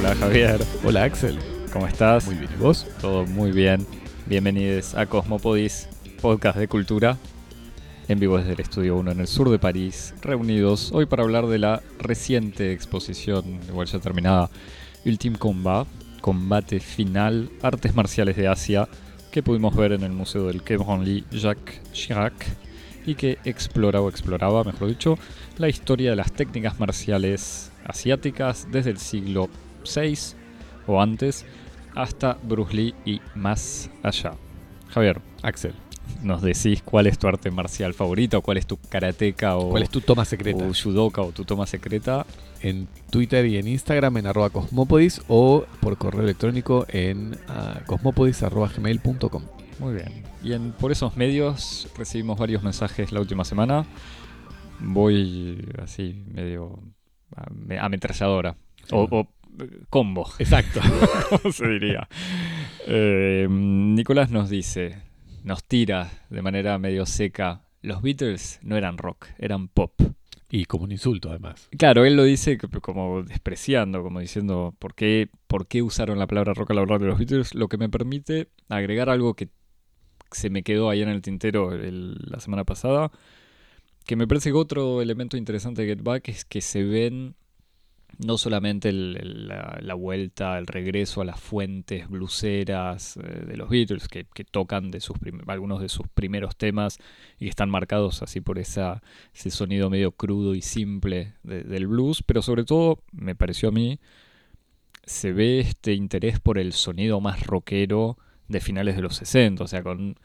Hola Javier, Hola Axel. ¿cómo estás? Muy bien, ¿y vos? Todo muy bien. Bienvenidos a Cosmopodis, podcast de cultura, en vivo desde el Estudio 1 en el sur de París, reunidos hoy para hablar de la reciente exposición, igual ya terminada, Ultime Combat, combate final, artes marciales de Asia, que pudimos ver en el Museo del Quai Branly Jacques Chirac, y que explora o exploraba, mejor dicho, la historia de las técnicas marciales asiáticas desde el siglo VI o antes hasta Bruce Lee y más allá. Javier, Axel. ¿nos decís cuál es tu arte marcial favorita o cuál es tu karateca o, ¿Cuál es tu toma secreta? o judoka o tu toma secreta? En Twitter y en Instagram en arroba cosmopodis o por correo electrónico en uh, cosmopodis.gmail.com. Muy bien. Y en, por esos medios recibimos varios mensajes la última semana. Voy así, medio ame- ametralladora. O, o, combo, Exacto. como se diría. Eh, Nicolás nos dice, nos tira de manera medio seca, los Beatles no eran rock, eran pop. y como un insulto además. Claro, él lo dice como despreciando, como diciendo, ¿por qué, ¿por qué usaron la palabra rock al hablar de los Beatles? Lo que me permite agregar algo que se me quedó ahí en el tintero el- la semana pasada, que me parece que otro elemento interesante de Get Back es que se ven no solamente el- el- la, la vuelta, el regreso a las fuentes bluseras eh, de los Beatles, que, que tocan de sus algunos de sus primeros temas y que están marcados así por esa, ese sonido medio crudo y simple de- del blues, pero sobre todo, me pareció a mí, se ve este interés por el sonido más rockero de finales de los 60, o sea, con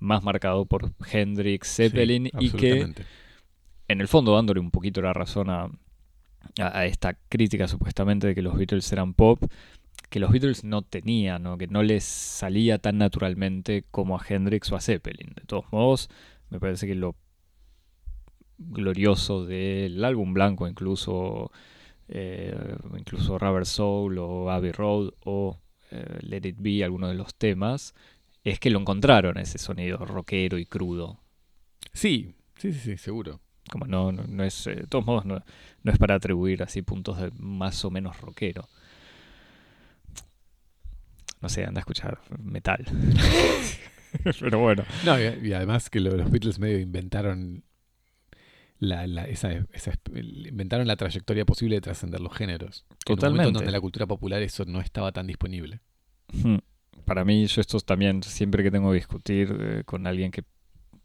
más marcado por Hendrix, Zeppelin Sí, y que en el fondo dándole un poquito la razón a, a- esta crítica supuestamente de que los Beatles eran pop, que los Beatles no tenían, ¿no? que no les salía tan naturalmente como a Hendrix o a Zeppelin. De todos modos, me parece que lo glorioso del álbum blanco, incluso, eh, incluso Rubber Soul o Abbey Road o eh, Let It Be, algunos de los temas, es que lo encontraron ese sonido rockero y crudo. Sí, sí, sí, sí, seguro. Como no, no, no es, eh, de todos modos, no, no es para atribuir así puntos de más o menos rockero. No sé, anda a escuchar metal. Pero bueno. No, y, y además que lo- los Beatles medio inventaron la, la- esa, esa- inventaron la trayectoria posible de trascender los géneros. En un momento Totalmente. donde en la cultura popular eso no estaba tan disponible. Hmm. Para mí, yo esto también, siempre que tengo que discutir eh, con alguien que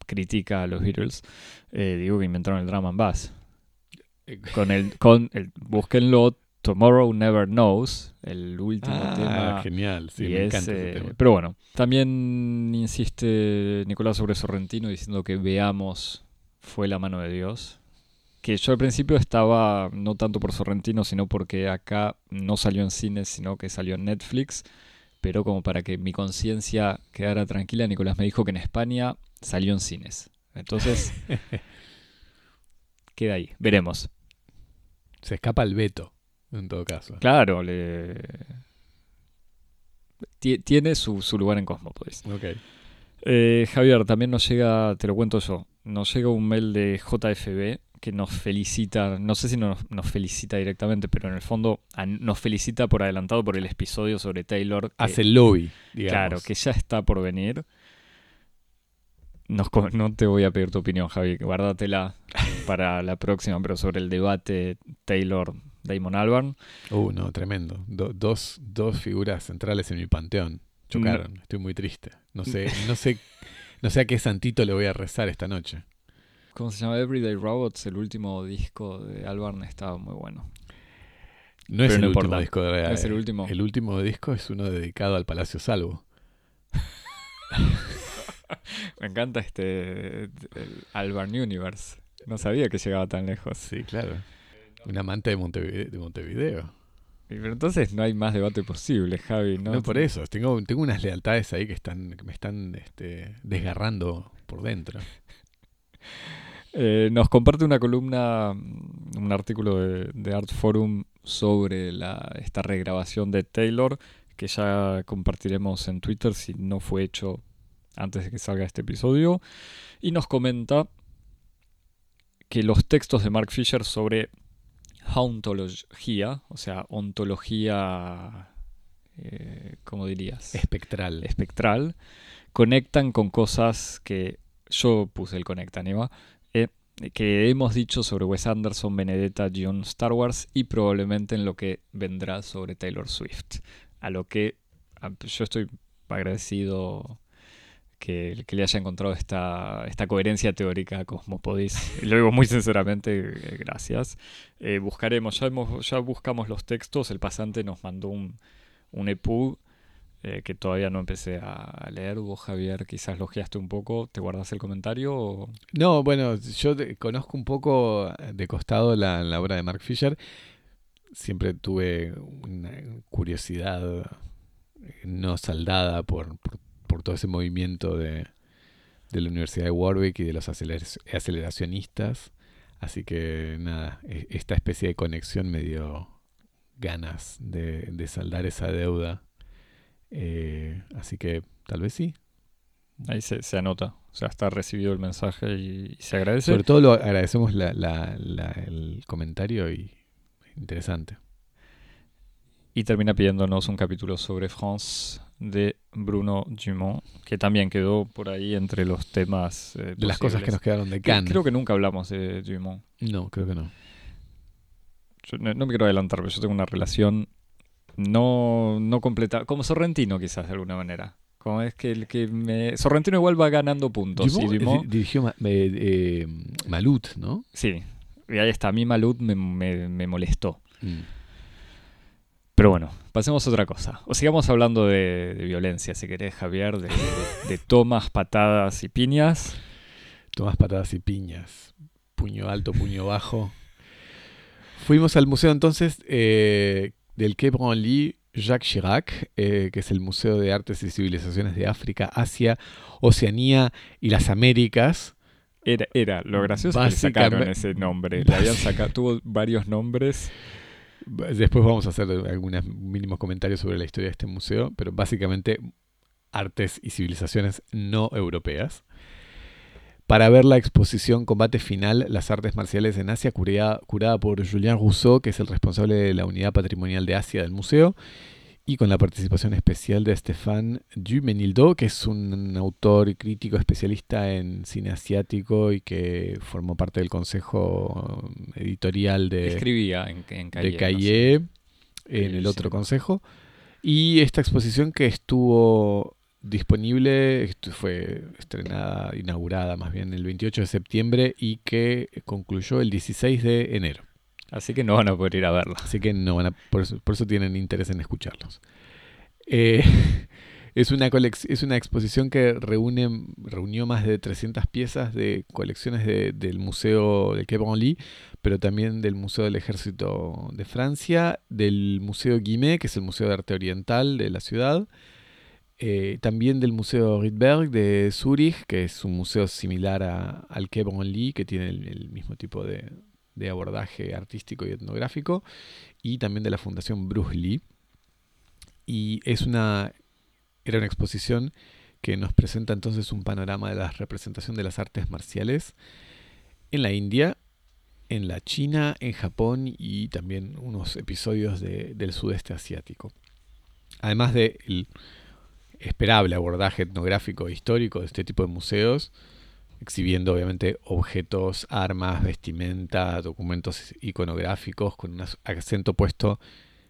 critica a los Beatles, eh, digo que inventaron el drama and bass. Con el, con el, búsquenlo, Tomorrow Never Knows, el último Ah, tema. genial, sí, me es, encanta eh, ese tema. Pero bueno, también insiste Nicolás sobre Sorrentino diciendo que veamos fue la mano de Dios. Que yo al principio estaba no tanto por Sorrentino, sino porque acá no salió en cines, sino que salió en Netflix. Pero como para que mi conciencia quedara tranquila, Nicolás me dijo que en España salió en cines. Entonces, queda ahí, veremos. Se escapa el veto, en todo caso. Claro, le... Tie- tiene su, su lugar en Cosmópolis. Ok. Eh, Javier, también nos llega, te lo cuento yo, nos llega un mail de JFB que nos felicita, no sé si nos, nos felicita directamente, pero en el fondo a- nos felicita por adelantado por el episodio sobre Taylor. que- Hace lobby, digamos. claro, que ya está por venir. Co- no te voy a pedir tu opinión, Javi, guárdatela para la próxima, pero sobre el debate Taylor-Damon Albarn. Uh, no, tremendo. Do- dos, dos figuras centrales en mi panteón. Chocaron. Estoy muy triste. No sé, no sé, no sé a qué santito le voy a rezar esta noche. ¿Cómo se llama? Everyday Robots, el último disco de Albarn estaba muy bueno. No es Pero el no último importa. disco de ¿Es el último? El último disco es uno dedicado al Palacio Salvo. Me encanta este el Albarn Universe. No sabía que llegaba tan lejos. Sí, claro. Un amante de Montevideo. De Montevideo. Y Pero entonces no hay más debate posible, Javi. No, No, por eso. Tengo, tengo unas lealtades ahí que están, que me están este, desgarrando por dentro. Eh, nos comparte una columna, mm, un artículo de, de Art Forum sobre la, esta regrabación de Taylor, que ya compartiremos en Twitter si no fue hecho antes de que salga este episodio. Y nos comenta que los textos de Mark Fisher sobre hauntología, o sea, ontología, eh, ¿cómo dirías? Espectral. Espectral, conectan con cosas que yo puse el conectan, Eva, que hemos dicho sobre Wes Anderson, Benedetta, John Star Wars y probablemente en lo que vendrá sobre Taylor Swift. A lo que yo estoy agradecido que, le haya encontrado esta, esta coherencia teórica a Cosmopodis. Lo digo muy sinceramente, eh, gracias. Eh, buscaremos, ya, buscamos los textos, el pasante nos mandó un, un EPUB eh, que todavía no empecé a leer. Vos, Javier, quizás logiaste un poco. ¿Te guardas el comentario? o- No, bueno, yo conozco un poco de costado la, la obra de Mark Fisher. Siempre tuve una curiosidad no saldada por, por, por todo ese movimiento de, de la Universidad de Warwick y de los aceler- aceleracionistas. Así que nada, e- esta especie de conexión me dio ganas de, de saldar esa deuda. Eh, así que tal vez sí. Ahí se, se anota. O sea, está recibido el mensaje y, y se agradece. Sobre todo lo agradecemos la- la- la- el comentario y interesante. Y termina pidiéndonos un capítulo sobre France de Bruno Dumont, que también quedó por ahí entre los temas. eh, De las cosas que nos quedaron de Cannes. Creo que nunca hablamos de Dumont. No, creo que no. Yo no, no me quiero adelantar, pero yo tengo una relación no, no completa, como Sorrentino quizás de alguna manera. Como es que el que me... Sorrentino igual va ganando puntos. Dumont, y eh, Dumont- di- dirigió Ma- eh, eh, Malut, ¿no? sí, y ahí está. A mí Malud me, me- me molestó. Mm. Pero bueno, pasemos a otra cosa. O sigamos hablando de, de violencia, si querés, Javier, de, de- de tomas, patadas y piñas. Tomás patadas y piñas. Puño alto, puño bajo. Fuimos al museo entonces eh, del Quai Branly Jacques Chirac, eh, que es el Museo de Artes y Civilizaciones de África, Asia, Oceanía y las Américas. Era, era lo gracioso que sacaron ese nombre. Le habían sacado, tuvo varios nombres. Después vamos a hacer algunos mínimos comentarios sobre la historia de este museo, pero básicamente artes y civilizaciones no europeas. Para ver la exposición Combate Final, las artes marciales en Asia, curada, curada por Julien Rousseau, que es el responsable de la unidad patrimonial de Asia del museo, y con la participación especial de Stéphane Dumenildo, que es un autor y crítico especialista en cine asiático y que formó parte del consejo editorial de, Escribía en, en Calle. de no sé. Caillé en el otro sí. consejo. Y esta exposición que estuvo disponible, fue estrenada, inaugurada más bien el 28 de septiembre y que concluyó el 16 de enero. Así que no van a poder ir a verla. Así que no van a, por, eso, por eso tienen interés en escucharlos. Eh, es, una es una exposición que reúne, reunió más de 300 piezas de colecciones de- del Museo del Quai Branly, pero también del Museo del Ejército de Francia, del Museo Guimet, que es el Museo de Arte Oriental de la ciudad, eh, también del Museo Rydberg de Zúrich, que es un museo similar a- al Branly, que tiene el, mismo tipo de, de abordaje artístico y etnográfico, y también de la Fundación Bruce Lee. Y es una, era una exposición que nos presenta entonces un panorama de la representación de las artes marciales en la India, en la China, en Japón y también unos episodios de- del sudeste asiático. Además del esperable abordaje etnográfico e histórico de este tipo de museos, exhibiendo obviamente objetos, armas, vestimenta, documentos iconográficos con un acento puesto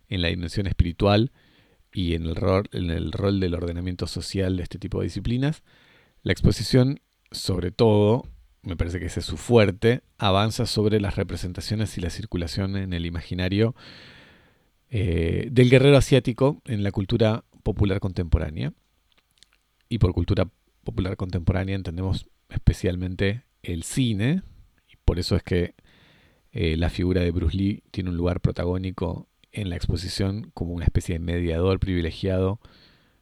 en la dimensión espiritual y en el, rol, del ordenamiento social de este tipo de disciplinas. La exposición, sobre todo, me parece que ese es su fuerte, avanza sobre las representaciones y la circulación en el imaginario eh, del guerrero asiático en la cultura popular contemporánea. Y por cultura popular contemporánea entendemos especialmente el cine, y por eso es que eh, la figura de Bruce Lee tiene un lugar protagónico en la exposición como una especie de mediador privilegiado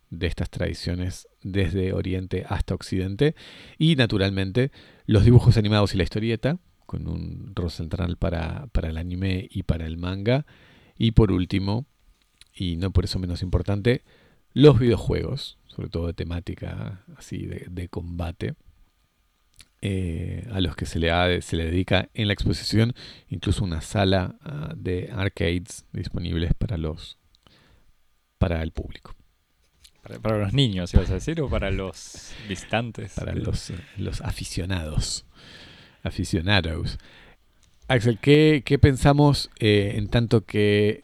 de estas tradiciones desde Oriente hasta Occidente. Y naturalmente los dibujos animados y la historieta con un rol central para, para el anime y para el manga. Y por último y no por eso menos importante los videojuegos sobre todo de temática así de, de combate eh, a los que se le, se le dedica en la exposición, incluso una sala ah, de arcades disponibles para los para el público. Para, los niños, ibas a decir, o para los visitantes. Para los, los aficionados. Aficionados. Axel, ¿qué, pensamos eh, en tanto que,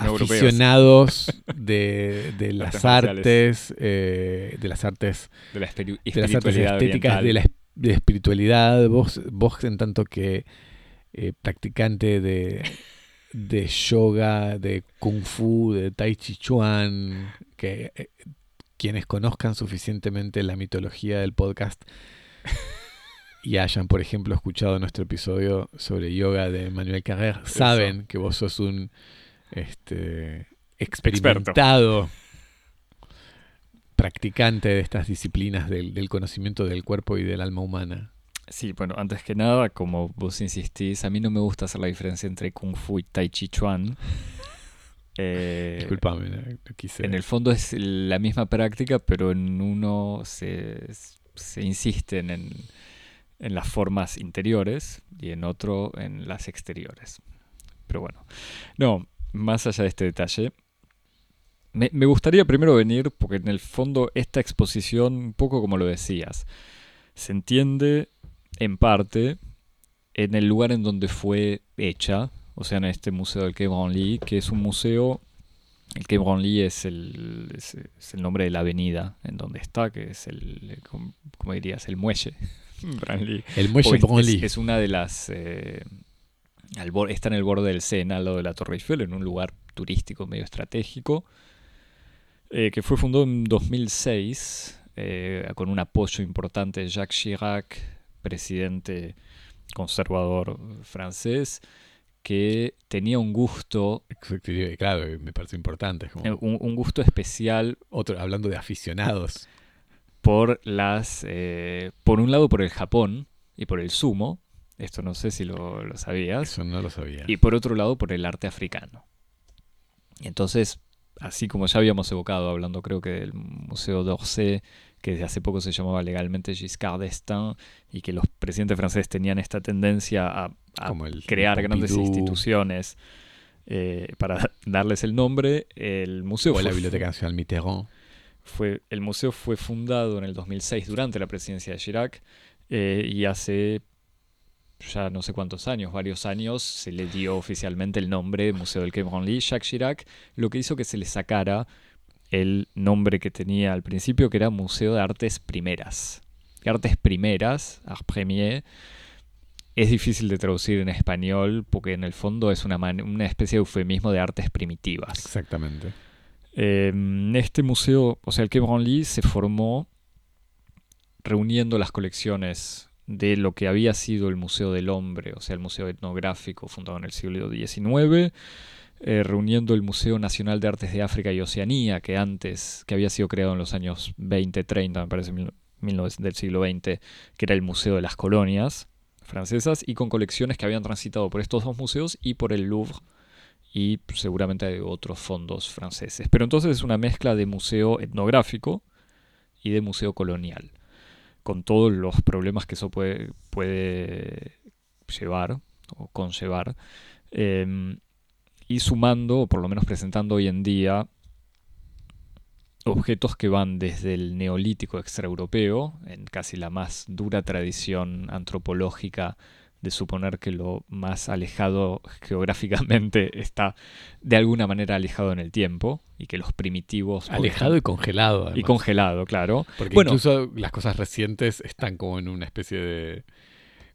aficionados de, las artes, eh, de las artes, de, la las artes estéticas, de la, espiritualidad, vos, vos en tanto que eh, practicante de, de yoga, de kung fu, de tai chi chuan, que quienes conozcan suficientemente la mitología del podcast y hayan, por ejemplo, escuchado nuestro episodio sobre yoga de Manuel Carrer, saben que vos sos un este, experimentado practicante de estas disciplinas del, conocimiento del cuerpo y del alma humana. Sí, bueno, antes que nada, como vos insistís, a mí no me gusta hacer la diferencia entre Kung Fu y Tai Chi Chuan. Eh, Disculpame, no quise. En el fondo es la misma práctica, pero en uno se, se insisten en, en las formas interiores y en otro en las exteriores. Pero bueno, no, más allá de este detalle, me, gustaría primero venir, porque en el fondo esta exposición, un poco como lo decías, se entiende en parte en el lugar en donde fue hecha, o sea, en este museo del Quai Branly, que es un museo, el Quai Branly es el, es, el nombre de la avenida en donde está, que es el, como dirías, el muelle. El muelle es, es, una de las... Eh, está en el borde del Sena, al lado de la Torre Eiffel, en un lugar turístico medio estratégico, eh, que fue fundado en 2006 eh, con un apoyo importante de Jacques Chirac, presidente conservador francés, que tenía un gusto. Claro, me parece importante. Un, un, gusto especial. Otro, hablando de aficionados por las, eh, por un lado por el Japón y por el sumo, esto no sé si lo, sabías. Eso no lo sabía. Y por otro lado por el arte africano. Entonces, así como ya habíamos evocado, hablando creo que del Museo d'Orsay, que desde hace poco se llamaba legalmente Giscard d'Estaing, y que los presidentes franceses tenían esta tendencia a, crear grandes instituciones eh, para darles el nombre, el museo... O la Biblioteca Nacional Mitterrand el museo fue fundado en el 2006 durante la presidencia de Chirac eh, y hace ya no sé cuántos años, varios años, se le dio oficialmente el nombre Museo del Quai Branly, Jacques Chirac, lo que hizo que se le sacara el nombre que tenía al principio, que era Museo de Artes Primeras. Artes Primeras, Art Premier, es difícil de traducir en español porque en el fondo es una, una especie de eufemismo de artes primitivas. Exactamente. Em, este museo, o sea, el Quai Branly se formó reuniendo las colecciones de lo que había sido el Museo del Hombre, o sea, el Museo Etnográfico fundado en el siglo XIX, eh, reuniendo el Museo Nacional de Artes de África y Oceanía, que antes, que había sido creado en los años 20, 30, me parece, del siglo XX, que era el Museo de las Colonias francesas, y con colecciones que habían transitado por estos dos museos y por el Louvre y seguramente hay otros fondos franceses. Pero entonces es una mezcla de museo etnográfico y de museo colonial, con todos los problemas que eso puede, llevar o conllevar, em, y sumando, o por lo menos presentando hoy en día, objetos que van desde el neolítico extraeuropeo, en casi la más dura tradición antropológica de suponer que lo más alejado geográficamente está de alguna manera alejado en el tiempo y que los primitivos... Alejado y congelado. Y congelado, claro. Porque incluso las cosas recientes están como en una especie de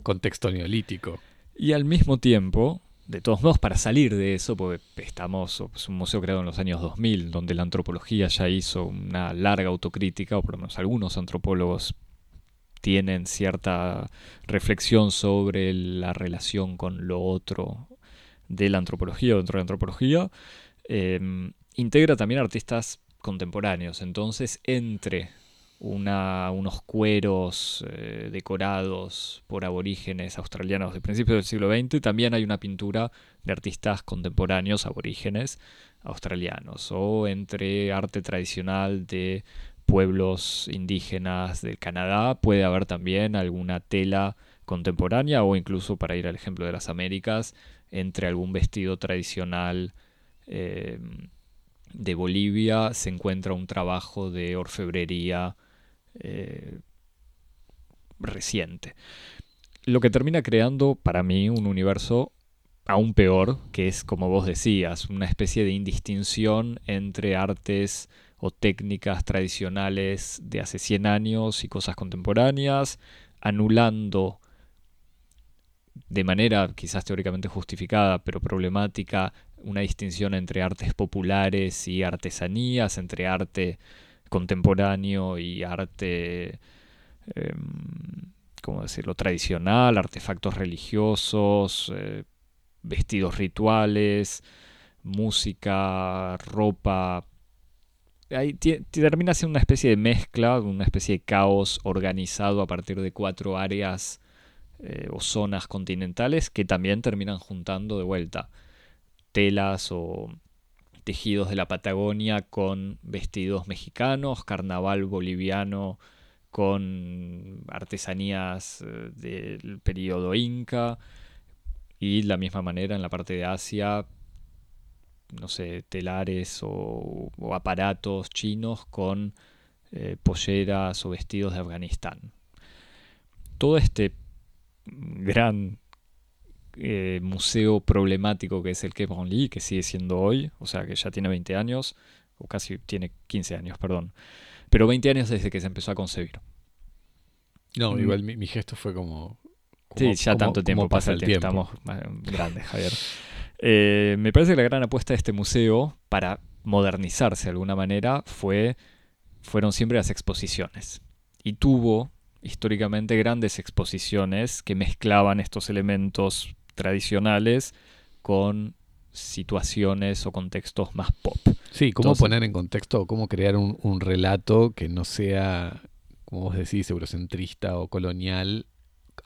contexto neolítico. Y al mismo tiempo, de todos modos, para salir de eso, porque estamos, es un museo creado en los años 2000, donde la antropología ya hizo una larga autocrítica, o por lo menos algunos antropólogos tienen cierta reflexión sobre la relación con lo otro de la antropología o dentro de la antropología, em, integra también artistas contemporáneos. Entonces, entre unos cueros eh, decorados por aborígenes australianos de principios del siglo XX, también hay una pintura de artistas contemporáneos aborígenes australianos, o entre arte tradicional de pueblos indígenas del Canadá, puede haber también alguna tela contemporánea o incluso, para ir al ejemplo de las Américas, entre algún vestido tradicional eh, de Bolivia se encuentra un trabajo de orfebrería eh, reciente. Lo que termina creando para mí un universo aún peor, que es como vos decías, una especie de indistinción entre artes o técnicas tradicionales de hace 100 años y cosas contemporáneas, anulando de manera quizás teóricamente justificada, pero problemática, una distinción entre artes populares y artesanías, entre arte contemporáneo y arte, em, ¿cómo decirlo?, tradicional, artefactos religiosos, eh, vestidos rituales, música, ropa. Ahí termina siendo una especie de mezcla, una especie de caos organizado a partir de cuatro áreas eh, o zonas continentales que también terminan juntando de vuelta telas o tejidos de la Patagonia con vestidos mexicanos, carnaval boliviano con artesanías eh, del periodo inca y de la misma manera en la parte de Asia, no sé, telares o, aparatos chinos con eh, polleras o vestidos de Afganistán. Todo este gran eh, museo problemático que es el Quai Branly, que sigue siendo hoy, o sea que ya tiene 20 años, o casi tiene 15 años, perdón. Pero 20 años desde que se empezó a concebir. No, mm. igual mi, gesto fue como... sí, ya tanto tiempo pasa el tiempo. Estamos grandes, Javier. Eh, me parece que la gran apuesta de este museo para modernizarse de alguna manera fue, fueron siempre las exposiciones. Y tuvo históricamente grandes exposiciones que mezclaban estos elementos tradicionales con situaciones o contextos más pop. Sí, cómo poner en contexto, cómo crear un, relato que no sea, como vos decís, eurocentrista o colonial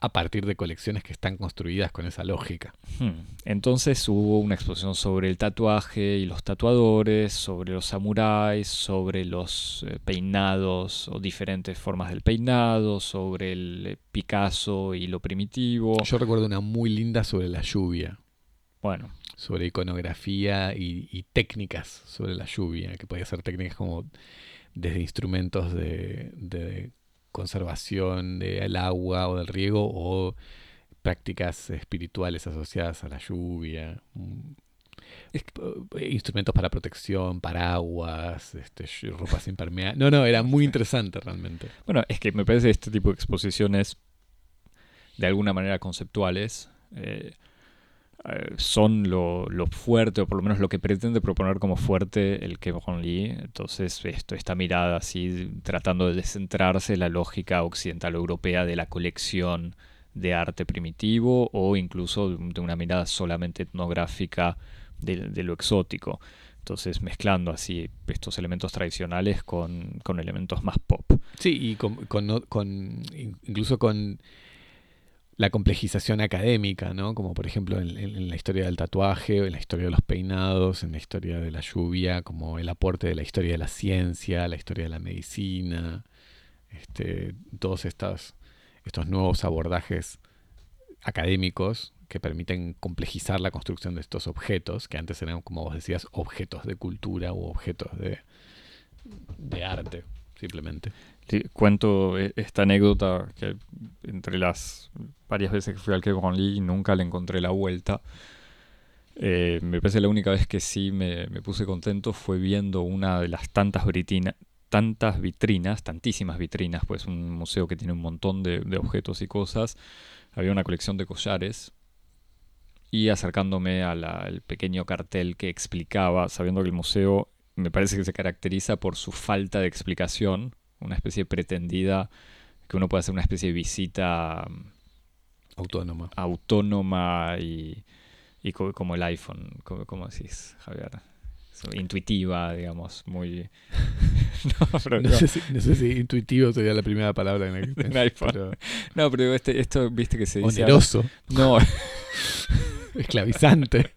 a partir de colecciones que están construidas con esa lógica. Hmm. Entonces hubo una exposición sobre el tatuaje y los tatuadores, sobre los samuráis, sobre los eh, peinados o diferentes formas del peinado, sobre el eh, Picasso y lo primitivo. Yo recuerdo una muy linda sobre la lluvia. Bueno. Sobre iconografía y, técnicas sobre la lluvia, que podía ser técnicas como desde instrumentos de conservación del agua o del riego o prácticas espirituales asociadas a la lluvia, mm, eh, instrumentos para protección, paraguas, este, ropas impermeables. No, no, era muy interesante realmente. Bueno, es que me parece este tipo de exposiciones de alguna manera conceptuales eh, son lo, fuerte, o por lo menos lo que pretende proponer como fuerte el Kevin Lee. Entonces, esto, esta mirada así, tratando de descentrarse la lógica occidental europea de la colección de arte primitivo o incluso de una mirada solamente etnográfica de, lo exótico. Entonces, mezclando así estos elementos tradicionales con, elementos más pop. Sí, y con, con incluso con la complejización académica, ¿no? Como por ejemplo en, la historia del tatuaje, en la historia de los peinados, en la historia de la lluvia, como el aporte de la historia de la ciencia, la historia de la medicina, este, todos estos, estos nuevos abordajes académicos que permiten complejizar la construcción de estos objetos, que antes eran, como vos decías, objetos de cultura u objetos de, de arte, simplemente cuento e, esta anécdota que entre las varias veces que fui al Quai Lee nunca le encontré la vuelta. Eh, me parece la única vez que sí me, puse contento fue viendo una de las tantas, tantas vitrinas, tantísimas vitrinas, pues un museo que tiene un montón de, objetos y cosas. Había una colección de collares y acercándome al pequeño cartel que explicaba, sabiendo que el museo me parece que se caracteriza por su falta de explicación, una especie pretendida, que uno puede hacer una especie de visita mm, autónoma. Autónoma y, y como el iPhone, como, decís, Javier. Intuitiva, digamos, muy... no, sé si, no, sé si, intuitivo sería la primera palabra en el iPhone. No, pero este, esto, viste que se dice... Oneroso. No. Esclavizante.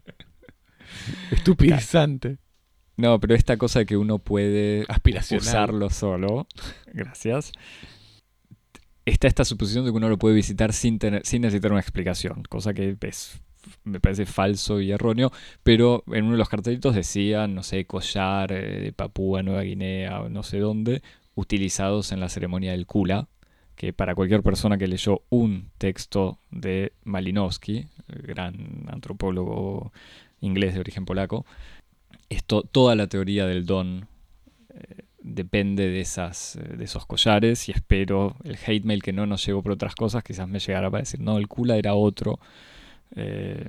Estupidizante. No, pero esta cosa de que uno puede usarlo solo, gracias. Está esta suposición de que uno lo puede visitar sin, tener, sin necesitar una explicación, cosa que es, me parece falso y erróneo, pero en uno de los cartelitos decían, no sé, collar eh, de Papúa Nueva Guinea o no sé dónde, utilizados en la ceremonia del Kula, que para cualquier persona que leyó un texto de Malinowski, el gran antropólogo inglés de origen polaco, esto, toda la teoría del don eh, depende de, esas, eh, de esos collares y espero el hate mail que no nos llegó por otras cosas, quizás me llegara para decir, no, el Kula era otro, eh,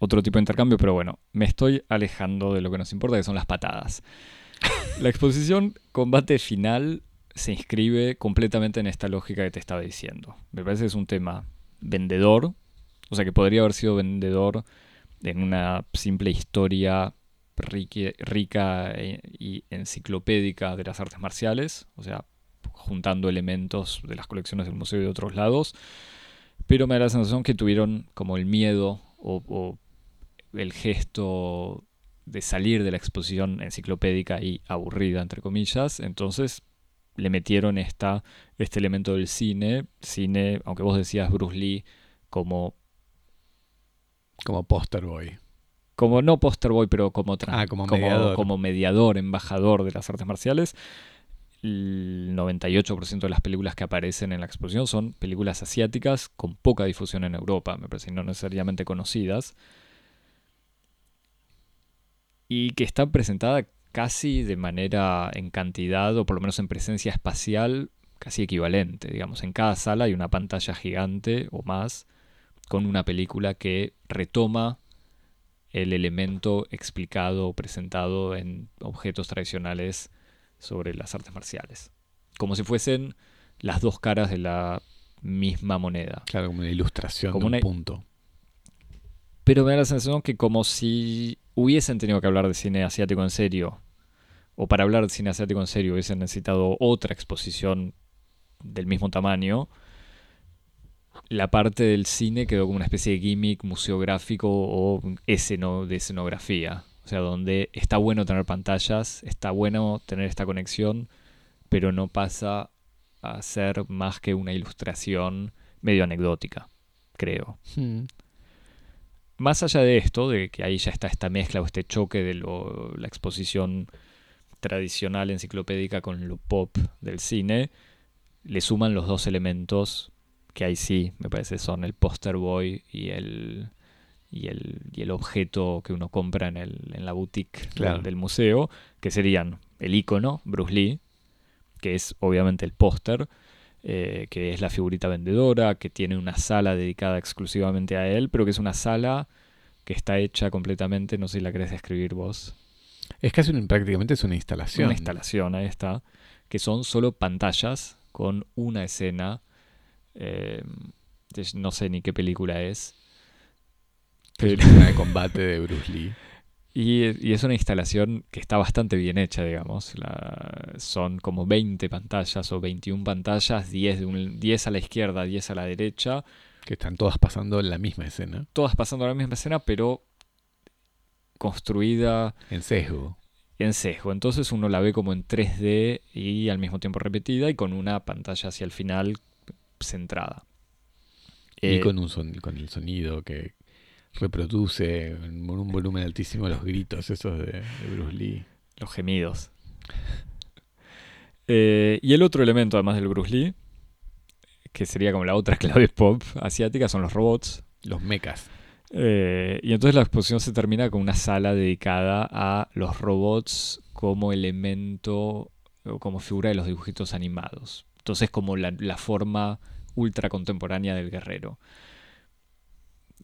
otro tipo de intercambio, pero bueno, me estoy alejando de lo que nos importa, que son las patadas. La exposición Combate Final se inscribe completamente en esta lógica que te estaba diciendo. Me parece que es un tema vendedor, o sea que podría haber sido vendedor en una simple historia rica e- y enciclopédica de las artes marciales, o sea, juntando elementos de las colecciones del museo y de otros lados, pero me da la sensación que tuvieron como el miedo o, o el gesto de salir de la exposición enciclopédica y aburrida, entre comillas, entonces le metieron esta, este elemento del cine, cine, aunque vos decías Bruce Lee como Como poster boy. Como no poster boy, pero como, Ah, como mediador. como mediador, embajador de las artes marciales. El 98% de las películas que aparecen en la exposición son películas asiáticas con poca difusión en Europa, me parece, no necesariamente conocidas. Y que están presentadas casi de manera en cantidad, o por lo menos en presencia espacial, casi equivalente. Digamos, en cada sala hay una pantalla gigante o más con una película que retoma el elemento explicado o presentado en objetos tradicionales sobre las artes marciales. Como si fuesen las dos caras de la misma moneda. Claro, como una ilustración Como de un una- punto. Pero me da la sensación que como si hubiesen tenido que hablar de cine asiático en serio, o para hablar de cine asiático en serio hubiesen necesitado otra exposición del mismo tamaño, la parte del cine quedó como una especie de gimmick museográfico o esceno de escenografía. O sea, donde está bueno tener pantallas, está bueno tener esta conexión, pero no pasa a ser más que una ilustración medio anecdótica, creo. Hmm. Más allá de esto, de que ahí ya está esta mezcla o este choque de lo- la exposición tradicional enciclopédica con lo pop del cine, le suman los dos elementos que ahí sí, me parece, son el poster boy y el, y el, y el objeto que uno compra en, el, en la boutique del- museo, que serían el icono, Bruce Lee, que es obviamente el póster, eh, que es la figurita vendedora, que tiene una sala dedicada exclusivamente a él, pero que es una sala que está hecha completamente, no sé si la querés describir vos, Es casi un- prácticamente es una instalación. una instalación, ahí está, que son solo pantallas con una escena, eh, no sé ni qué película es, que es pero- una de combate de Bruce Lee. y, y es una instalación que está bastante bien hecha, digamos. La- son como 20 pantallas o 21 pantallas, 10, de un- 10 a la izquierda, 10 a la derecha, Que están todas pasando en la misma escena. todas pasando a la misma escena, pero construida En sesgo. en sesgo. Entonces uno la ve como en 3D y al mismo tiempo repetida y con una pantalla hacia el final centrada. y Eh, con, un son- con el sonido que reproduce en un volumen altísimo los gritos esos de, de Bruce Lee. Los gemidos. Eh, y el otro elemento, además del Bruce Lee, que sería como la otra clave pop asiática, son los robots. Los mechas. Eh, y entonces la exposición se termina con una sala dedicada a los robots como elemento o como figura de los dibujitos animados. Entonces como la, la forma ultra contemporánea del guerrero.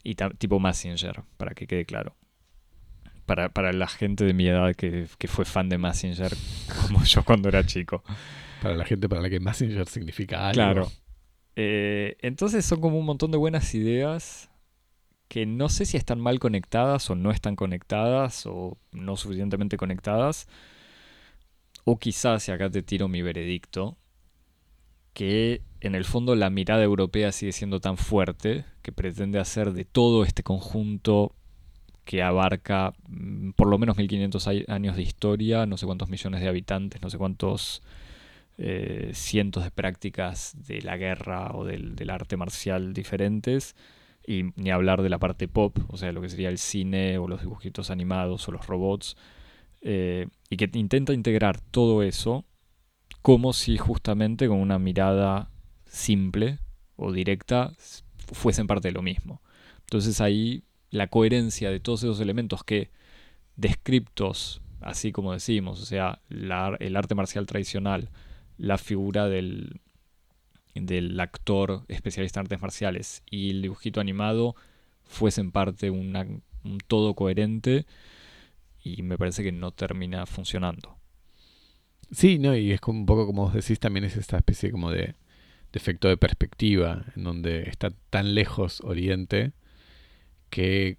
Y tipo Massinger, para que quede claro. Para, para la gente de mi edad que, que fue fan de Massinger, como yo cuando era chico. Para la gente para la que Messenger significa algo. Claro. Eh, entonces son como un montón de buenas ideas que no sé si están mal conectadas o no están conectadas o no suficientemente conectadas. O quizás, y acá te tiro mi veredicto, que en el fondo la mirada europea sigue siendo tan fuerte que pretende hacer de todo este conjunto que abarca mm, por lo menos 1500 años de historia, no sé cuántos millones de habitantes, no sé cuántos eh, cientos de prácticas de la guerra o del, arte marcial diferentes, y ni hablar de la parte pop, o sea, lo que sería el cine o los dibujitos animados o los robots, eh, y que intenta integrar todo eso como si justamente con una mirada simple o directa fuesen parte de lo mismo. Entonces ahí la coherencia de todos esos elementos que descriptos, así como decimos, o sea, el arte marcial tradicional, la figura del, del actor especialista en artes marciales y el dibujito animado fuesen parte un todo coherente y me parece que no termina funcionando. Sí, no, y es un poco como vos decís, también es esta especie como de, de efecto de perspectiva, en donde está tan lejos Oriente que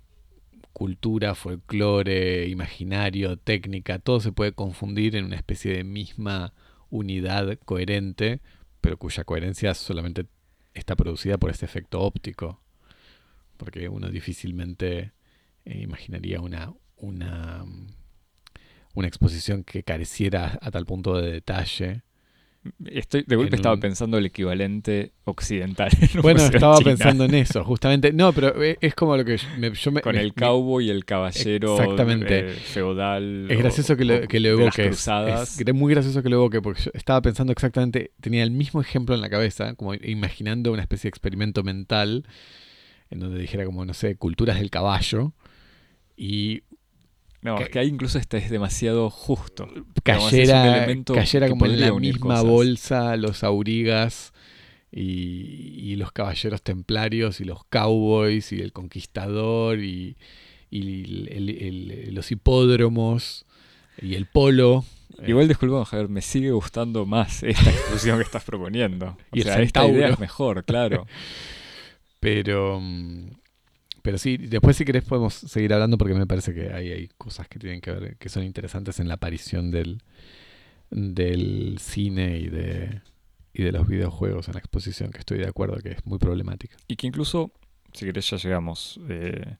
cultura, folclore, imaginario, técnica, todo se puede confundir en una especie de misma unidad coherente, pero cuya coherencia solamente está producida por este efecto óptico. Porque uno difícilmente eh, imaginaría una, una, una exposición que careciera a tal punto de detalle Estoy, de golpe estaba pensando el equivalente occidental. bueno, estaba pensando en eso, justamente. No, pero e, es como lo que yo me. Con el cowboy y el caballero exactamente. Eh, feudal. Es gracioso que, lo, que lo evoque. Es, muy gracioso que lo evoque, porque yo estaba pensando exactamente. Tenía el mismo ejemplo en la cabeza, como imaginando una especie de experimento mental, en donde dijera, como, no sé, culturas del caballo. Y no, es que ahí incluso este es demasiado justo. Cayera, cayera como en la misma bolsa los aurigas y, los caballeros templarios y los cowboys y el conquistador y, los hipódromos y el polo. Igual disculpa, Javier, me sigue gustando más esta exposición que estás proponiendo. y sea, esta idea es mejor, claro. Pero mm, pero sí, después si querés podemos seguir hablando porque me parece que hay, hay cosas que tienen que ver, que son interesantes en la aparición del, del cine y de, y de los videojuegos en la exposición, que estoy de acuerdo que es muy problemática. Y que incluso, si querés ya llegamos, eh,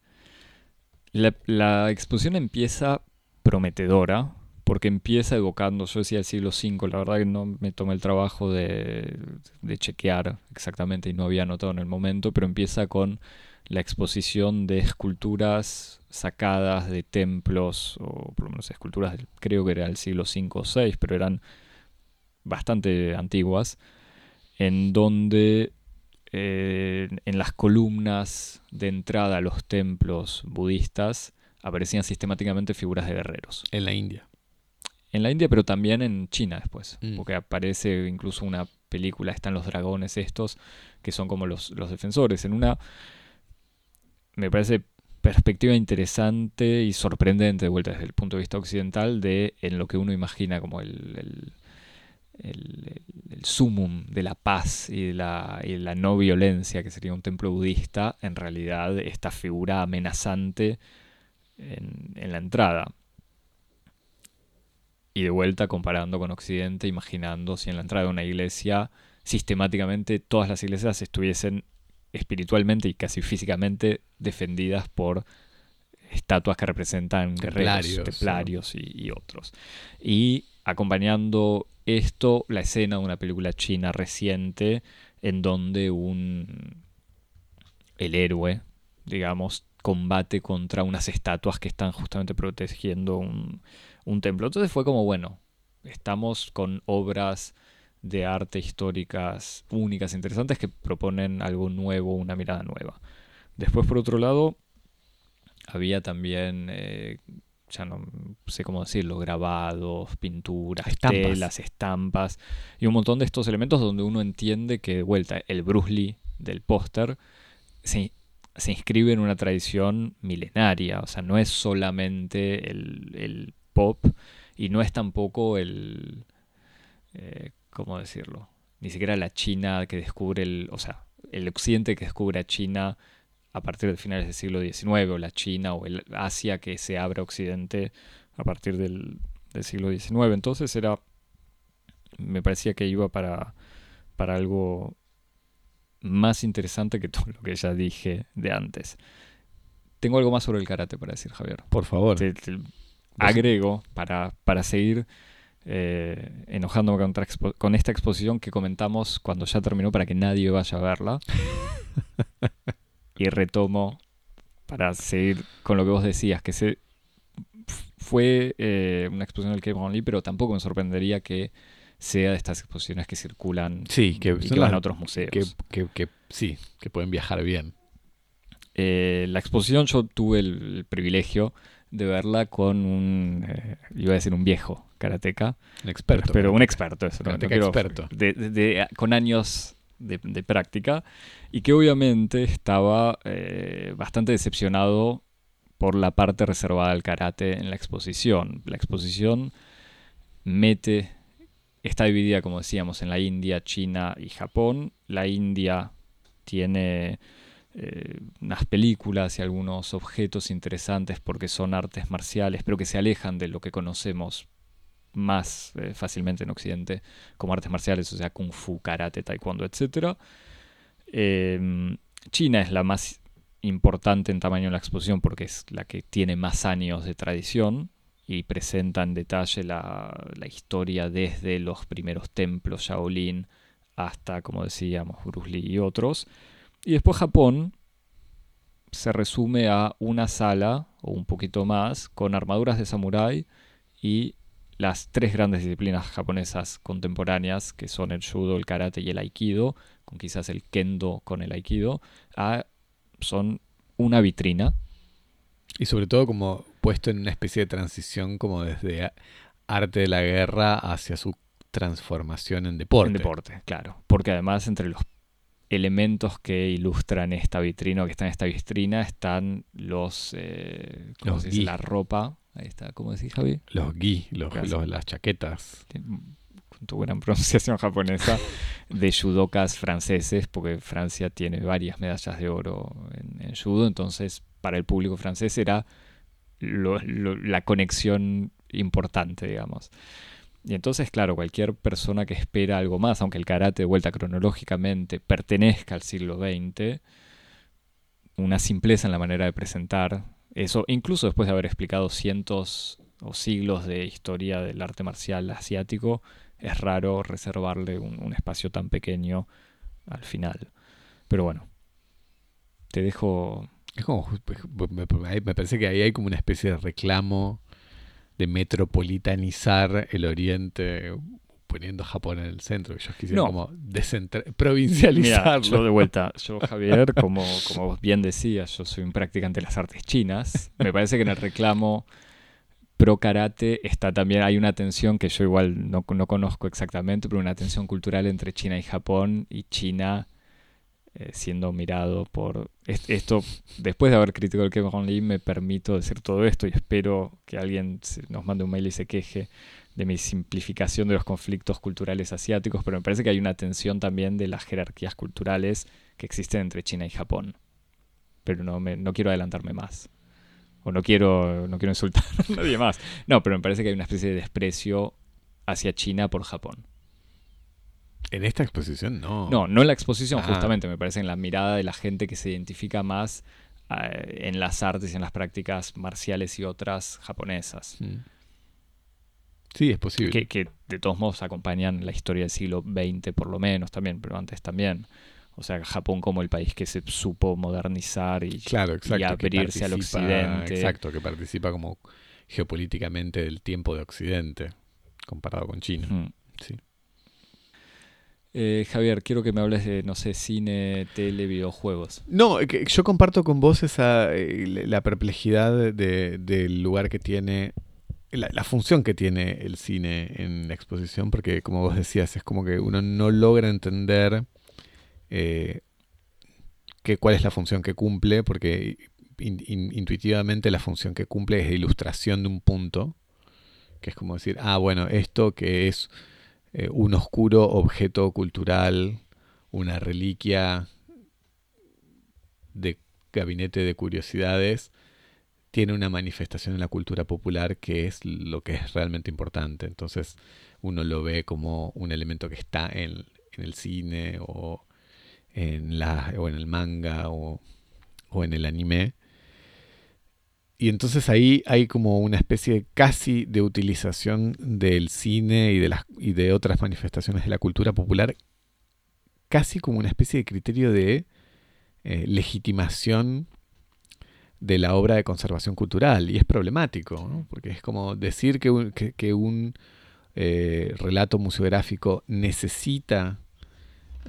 la, la, exposición empieza prometedora, porque empieza evocando, yo decía el siglo V, la verdad que no me tomé el trabajo de, de chequear exactamente y no había notado en el momento, pero empieza con la exposición de esculturas sacadas de templos, o por lo menos esculturas, creo que era del siglo V o VI, pero eran bastante antiguas, en donde eh, en las columnas de entrada a los templos budistas aparecían sistemáticamente figuras de guerreros. En la India. En la India, pero también en China después, mm. porque aparece incluso una película, están los dragones estos, que son como los, los defensores. En una me parece perspectiva interesante y sorprendente de vuelta desde el punto de vista occidental de en lo que uno imagina como el, el, sumum de la paz y de la, y la, no violencia que sería un templo budista, en realidad esta figura amenazante en, en la entrada. Y de vuelta comparando con Occidente, imaginando si en la entrada de una iglesia sistemáticamente todas las iglesias estuviesen espiritualmente y casi físicamente defendidas por estatuas que representan guerreros, templarios y, otros. Y acompañando esto, la escena de una película china reciente en donde un el héroe, digamos, combate contra unas estatuas que están justamente protegiendo un, un templo. Entonces fue como, bueno, estamos con obras de arte históricas únicas, interesantes, que proponen algo nuevo, una mirada nueva. Después, por otro lado, había también, eh, ya no sé cómo decirlo, grabados, pinturas, telas, estampas, y un montón de estos elementos donde uno entiende que, de vuelta, el Bruce Lee del póster se, se, inscribe en una tradición milenaria, o sea, no es solamente el, el pop y no es tampoco el... Eh, ¿cómo decirlo? Ni siquiera la China que descubre el, o sea, el occidente que descubre a China a partir de finales del siglo XIX, o la China o el Asia que se abre a occidente a partir del, siglo XIX. Entonces era, me parecía que iba para, para algo más interesante que todo lo que ya dije de antes. tengo algo más sobre el karate para decir, Javier. Por favor. Te- te agrego para, para seguir eh, enojándome contra con esta exposición que comentamos cuando ya terminó para que nadie vaya a verla. y retomo para seguir con lo que vos decías, que se fue eh, una exposición del Cape Lee, pero tampoco me sorprendería que sea de estas exposiciones que circulan Sí, que y que van a otros museos. que, que- que- sí, que pueden viajar bien. Eh, la exposición yo tuve el, el privilegio de verla con un, eh, iba a decir un viejo karateca, Un experto. pero un experto, eso, no- no Karateka quiero- experto. de- de- de- con años de, de práctica y que obviamente estaba eh, bastante decepcionado por la parte reservada al karate en la exposición. La exposición mete, está dividida, como decíamos, en la India, China y Japón. La India tiene eh, unas películas y algunos objetos interesantes porque son artes marciales, pero que se alejan de lo que conocemos más eh, fácilmente en Occidente como artes marciales, o sea, kung fu, karate, taekwondo, etc. China es la más importante en tamaño en la exposición porque es la que tiene más años de tradición y presenta en detalle la, la historia desde los primeros templos Shaolin hasta, como decíamos, Bruce Lee y otros. Y después Japón se resume a una sala o un poquito más con armaduras de samurái y las tres grandes disciplinas japonesas contemporáneas, que son el judo, el karate y el aikido, con quizás el kendo con el aikido, a- son una vitrina. Y sobre todo como puesto en una especie de transición como desde arte de la guerra hacia su transformación en deporte. En deporte, claro. Porque además entre los elementos que ilustran esta vitrina o que están en esta vitrina están los, eh, ¿cómo Los se dice? La ropa. Ahí está, ¿cómo decís, Javi? Los gi, los, los- las chaquetas. con tu buena pronunciación japonesa, de judokas franceses, porque Francia tiene varias medallas de oro en, en judo, entonces para el público francés era lo- lo- la conexión importante, digamos. Y entonces, claro, cualquier persona que espera algo más, aunque el karate de vuelta cronológicamente pertenezca al siglo XX, una simpleza en la manera de presentar eso, incluso después de haber explicado cientos o siglos de historia del arte marcial asiático, es raro reservarle un, espacio tan pequeño al final. Pero bueno, te dejo... Es como, me- me parece que ahí hay como una especie de reclamo de metropolitanizar el oriente poniendo a Japón en el centro. Ellos quisieron No. como Mira, provincializarlo. yo de vuelta, yo Javier, como, como vos bien decías, yo soy un practicante de las artes chinas. Me parece que en el reclamo pro karate está también, hay una tensión que yo igual no, no conozco exactamente, pero una tensión cultural entre China y Japón y China eh, siendo mirado por est- esto. Después de haber criticado el Kevin Lee, me permito decir todo esto y espero que alguien nos mande un mail y se queje de mi simplificación de los conflictos culturales asiáticos, pero me parece que hay una tensión también de las jerarquías culturales que existen entre China y Japón. Pero no, me, no quiero adelantarme más. O no quiero, no quiero insultar a nadie más. No, pero me parece que hay una especie de desprecio hacia China por Japón. En esta exposición no. No, no en la exposición, Ah. justamente, me parece en la mirada de la gente que se identifica más eh, en las artes y en las prácticas marciales y otras japonesas. Mm. Sí, es posible. que, que de todos modos acompañan la historia del siglo XX por lo menos también, pero antes también. O sea, Japón como el país que se supo modernizar y, Claro, exacto. y que abrirse al participa- occidente. Exacto, que participa como geopolíticamente del tiempo de Occidente comparado con China. Sí. Eh, Javier, quiero que me hables de, no sé, cine, tele, videojuegos. No, yo comparto con vos esa eh, la perplejidad de- del lugar que tiene, la, la función que tiene el cine en la exposición, porque como vos decías, es como que uno no logra entender eh, que, cuál es la función que cumple, porque in- in- intuitivamente la función que cumple es de ilustración de un punto, que es como decir, ah, bueno, esto que es eh, un oscuro objeto cultural, una reliquia de gabinete de curiosidades, tiene una manifestación en la cultura popular que es lo que es realmente importante. Entonces uno lo ve como un elemento que está en, el cine o en, la, o en el manga o, o en el anime. y entonces ahí hay como una especie casi de utilización del cine y de, las, y de otras manifestaciones de la cultura popular, casi como una especie de criterio de eh, legitimación de la obra de conservación cultural. Y es problemático, porque es como decir que un, que, un eh, relato museográfico necesita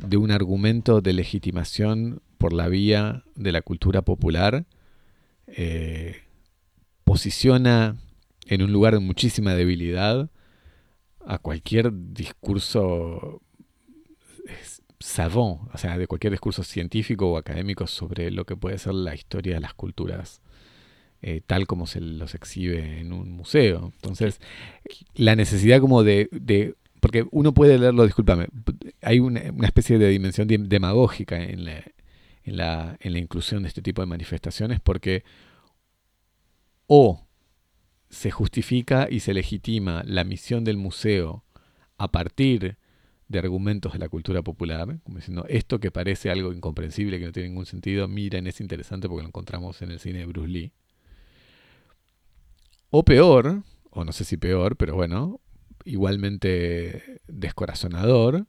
de un argumento de legitimación por la vía de la cultura popular. Eh, posiciona en un lugar de muchísima debilidad a cualquier discurso savant, o sea, de cualquier discurso científico o académico sobre lo que puede ser la historia de las culturas, eh, tal como se los exhibe en un museo. Entonces, la necesidad como de, porque uno puede leerlo, discúlpame, hay una, especie de dimensión demagógica en la, en, la, en la inclusión de este tipo de manifestaciones, porque o se justifica y se legitima la misión del museo a partir de argumentos de la cultura popular, como diciendo, esto que parece algo incomprensible, que no tiene ningún sentido, miren, es interesante porque lo encontramos en el cine de Bruce Lee. O peor, o no sé si peor, pero bueno, igualmente descorazonador,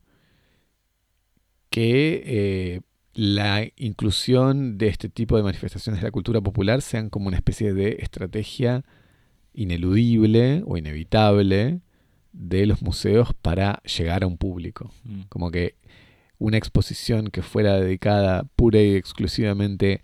que eh, la inclusión de este tipo de manifestaciones de la cultura popular sean como una especie de estrategia ineludible o inevitable de los museos para llegar a un público. Mm. Como que una exposición que fuera dedicada pura y exclusivamente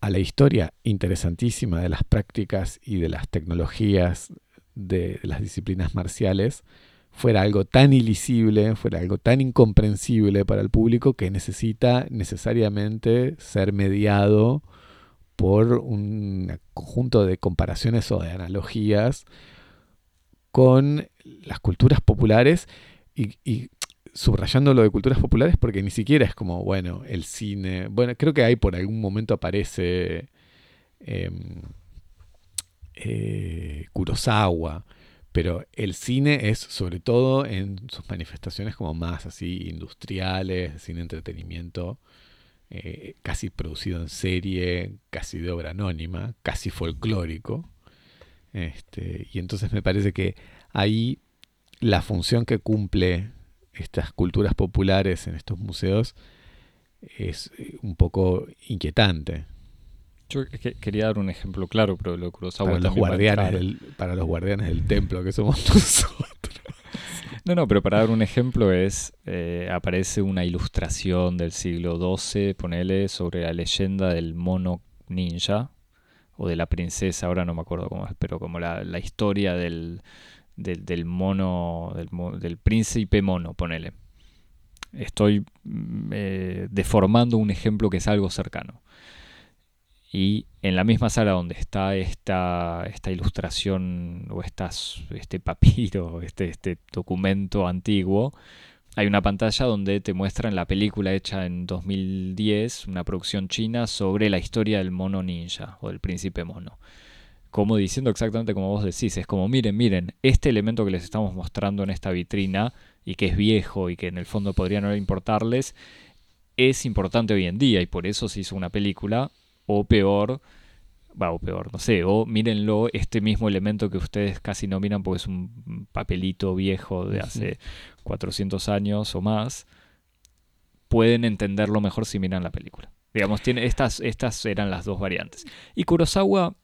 a la historia interesantísima de las prácticas y de las tecnologías de las disciplinas marciales fuera algo tan ilisible, fuera algo tan incomprensible para el público que necesita necesariamente ser mediado por un conjunto de comparaciones o de analogías con las culturas populares y, subrayando lo de culturas populares porque ni siquiera es como, bueno, el cine, bueno, creo que ahí por algún momento aparece em, eh, Kurosawa, pero el cine es sobre todo en sus manifestaciones como más así industriales, sin entretenimiento, eh, casi producido en serie, casi de obra anónima, casi folclórico. Este, y entonces me parece que ahí la función que cumple estas culturas populares en estos museos es eh, un poco inquietante. Yo quería dar un ejemplo claro, pero lo Kurosawa para los guardianes del, Para los guardianes del templo que somos nosotros. No, no, pero para dar un ejemplo es, eh, aparece una ilustración del siglo XII, ponele, sobre la leyenda del mono ninja, o de la princesa, ahora no me acuerdo cómo es, pero como la, historia del, del, mono, del, príncipe mono, ponele. Estoy mm, eh, deformando un ejemplo que es algo cercano. Y en la misma sala donde está esta, esta ilustración o este papiro, este, este documento antiguo, hay una pantalla donde te muestran la película hecha en 2010, una producción china, sobre la historia del mono ninja o del príncipe mono. Como diciendo exactamente como vos decís, es como miren, miren, este elemento que les estamos mostrando en esta vitrina y que es viejo y que en el fondo podría no importarles, es importante hoy en día y por eso se hizo una película o peor, va, o peor, no sé, o mírenlo, este mismo elemento que ustedes casi no miran porque es un papelito viejo de hace 400 años o más, pueden entenderlo mejor si miran la película. Digamos, tiene, estas, estas eran las dos variantes. Y Kurosawa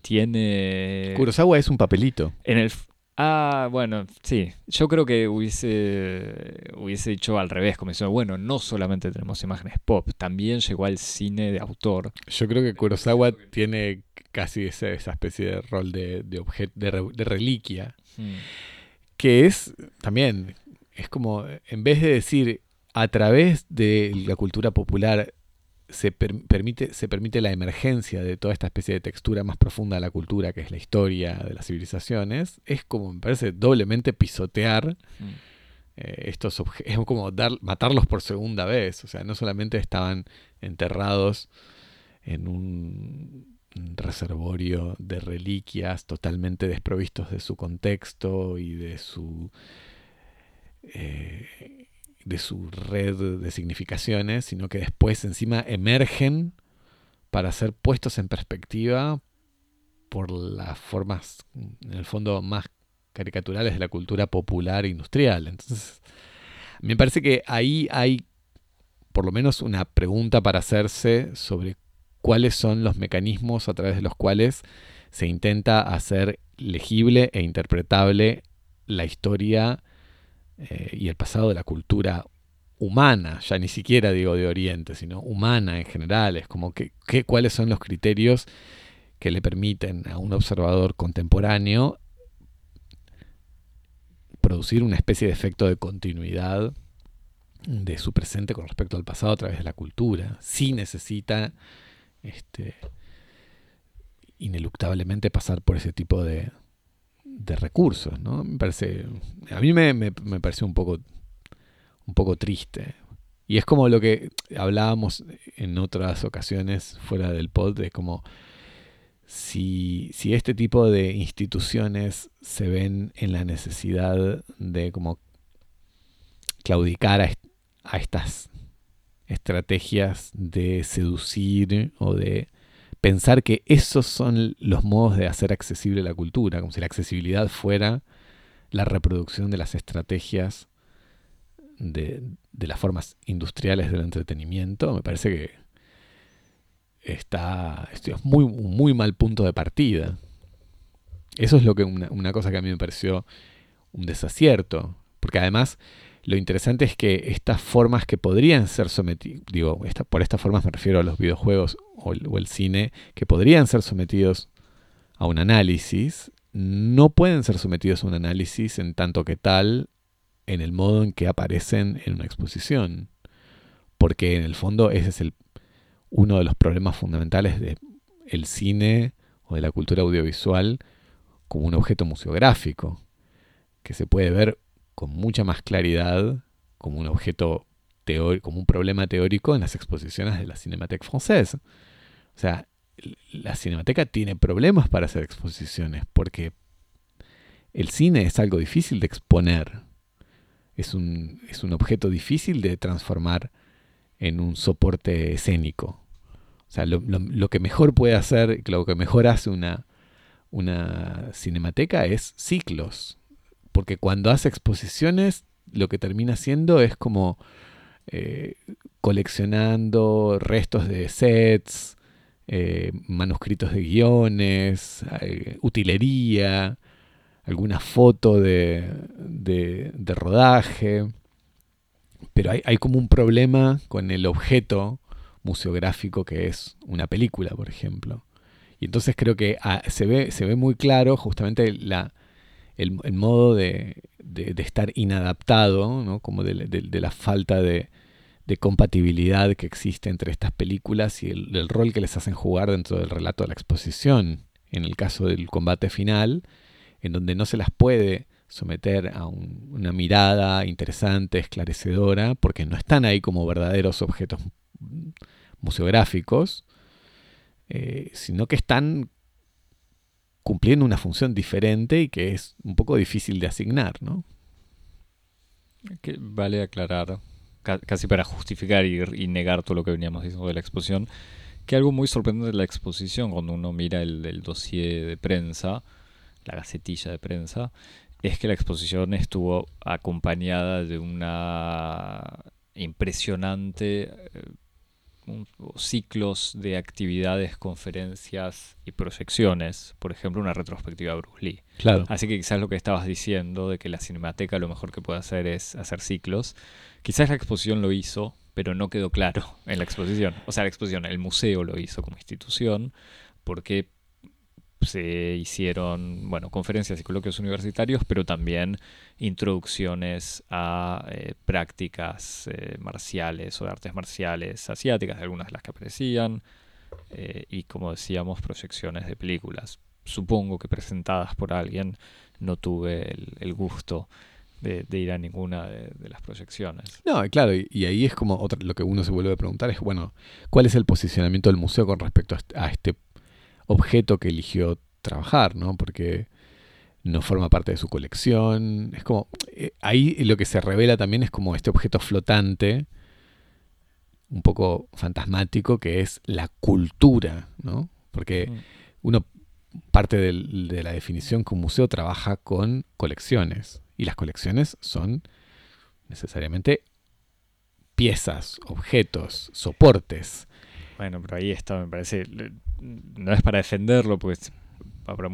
tiene... Kurosawa es un papelito. En el, Ah, bueno, sí. Yo creo que hubiese, hubiese dicho al revés, como diciendo, bueno, no solamente tenemos imágenes pop, también llegó al cine de autor. Yo creo que Kurosawa tiene casi esa, especie de rol de, de, de, reliquia, hmm. que es también, es como, en vez de decir, a través de la cultura popular se, permite, se permite la emergencia de toda esta especie de textura más profunda de la cultura, que es la historia de las civilizaciones, es como, me parece, doblemente pisotear mm. eh, estos objetos. Es como dar, matarlos por segunda vez. O sea, no solamente estaban enterrados en un reservorio de reliquias totalmente desprovistos de su contexto y de su eh, de su red de significaciones, sino que después encima emergen para ser puestos en perspectiva por las formas, en el fondo, más caricaturales de la cultura popular e industrial. Entonces, me parece que ahí hay por lo menos una pregunta para hacerse sobre cuáles son los mecanismos a través de los cuales se intenta hacer legible e interpretable la historia eh, y el pasado de la cultura humana, ya ni siquiera digo de Oriente, sino humana en general, es como que, cuáles son los criterios que le permiten a un observador contemporáneo producir una especie de efecto de continuidad de su presente con respecto al pasado a través de la cultura. Sí necesita este, ineluctablemente pasar por ese tipo de, de recursos, ¿no? Me parece, a mí me, me, pareció un poco, un poco triste. Y es como lo que hablábamos en otras ocasiones fuera del pod, de como si, si este tipo de instituciones se ven en la necesidad de como claudicar a, a estas estrategias de seducir o de pensar que esos son los modos de hacer accesible la cultura, como si la accesibilidad fuera la reproducción de las estrategias de, las formas industriales del entretenimiento, me parece que está es muy, muy mal punto de partida. Eso es lo que una cosa que a mí me pareció un desacierto, porque además lo interesante es que estas formas que podrían ser sometidas, digo, por estas formas me refiero a los videojuegos o el, cine, que podrían ser sometidos a un análisis, no pueden ser sometidos a un análisis en tanto que tal en el modo en que aparecen en una exposición. Porque en el fondo ese es el, uno de los problemas fundamentales del cine o de la cultura audiovisual como un objeto museográfico, que se puede ver con mucha más claridad como un objeto teórico, como un problema teórico en las exposiciones de la Cinémathèque Française. O sea, la Cinemateca tiene problemas para hacer exposiciones porque el cine es algo difícil de exponer. Es un, es un objeto difícil de transformar en un soporte escénico. O sea, lo, lo, que mejor puede hacer, lo que mejor hace una, una cinemateca es ciclos, porque cuando hace exposiciones, lo que termina haciendo es como eh, coleccionando restos de sets, eh, manuscritos de guiones, eh, utilería, alguna foto de, de, rodaje. Pero hay, hay, como un problema con el objeto museográfico que es una película, por ejemplo. Y entonces creo que ah, se, ve, se ve muy claro justamente la, el, modo de, estar inadaptado, como de, la falta de, compatibilidad que existe entre estas películas y el, rol que les hacen jugar dentro del relato de la exposición. En el caso del combate final, en donde no se las puede someter a una mirada interesante, esclarecedora, porque no están ahí como verdaderos objetos museográficos, eh, sino que están cumpliendo una función diferente y que es un poco difícil de asignar, ¿no? Que vale aclarar, casi para justificar y, negar todo lo que veníamos diciendo de la exposición, que algo muy sorprendente de la exposición, cuando uno mira el, el dossier de prensa, la gacetilla de prensa, es que la exposición estuvo acompañada de una impresionante eh, ciclos de actividades, conferencias y proyecciones, por ejemplo, una retrospectiva de Bruce Lee. Claro. Así que quizás lo que estabas diciendo de que la cinemateca lo mejor que puede hacer es hacer ciclos, quizás la exposición lo hizo, pero no quedó claro en la exposición. O sea, la exposición, el museo lo hizo como institución, porque se hicieron, bueno, conferencias y coloquios universitarios, pero también introducciones a eh, prácticas eh, marciales o de artes marciales asiáticas, algunas de las que aparecían, eh, y como decíamos, proyecciones de películas. Supongo que presentadas por alguien, no tuve el, gusto de, ir a ninguna de, las proyecciones. No, claro, y, ahí es como lo que uno se vuelve a preguntar es, bueno, ¿cuál es el posicionamiento del museo con respecto a este objeto que eligió trabajar, ¿no? Porque no forma parte de su colección. Es como. Eh, ahí lo que se revela también es como este objeto flotante, un poco fantasmático, que es la cultura, ¿no? Porque mm. uno parte del- de la definición que un museo trabaja con colecciones. Y las colecciones son necesariamente piezas, objetos, soportes. Bueno, pero ahí está, me parece. No es para defenderlo, pues habrá